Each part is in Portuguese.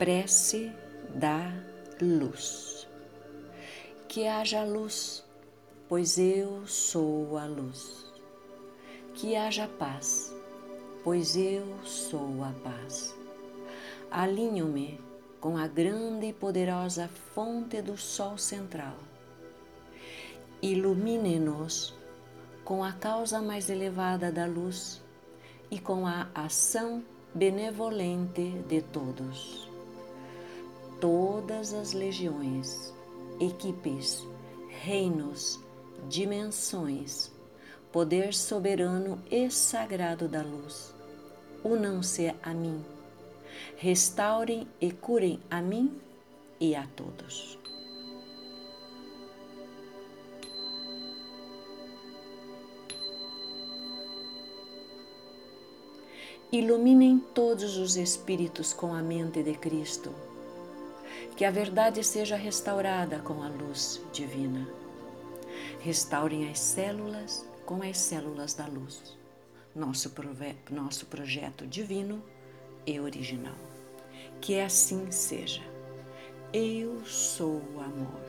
Prece da luz. Que haja luz, pois eu sou a luz. Que haja paz, pois eu sou a paz. Alinho-me com a grande e poderosa fonte do Sol central. Ilumine-nos com a causa mais elevada da luz e com a ação benevolente de todos todas as legiões, equipes, reinos, dimensões, poder soberano e sagrado da luz, unam-se a mim, restaurem e curem a mim e a todos. Iluminem todos os espíritos com a mente de Cristo que a verdade seja restaurada com a luz divina. Restaurem as células com as células da luz. Nosso, nosso projeto divino e original. Que assim seja. Eu sou amor.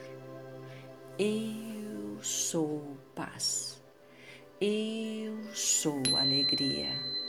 Eu sou paz. Eu sou alegria.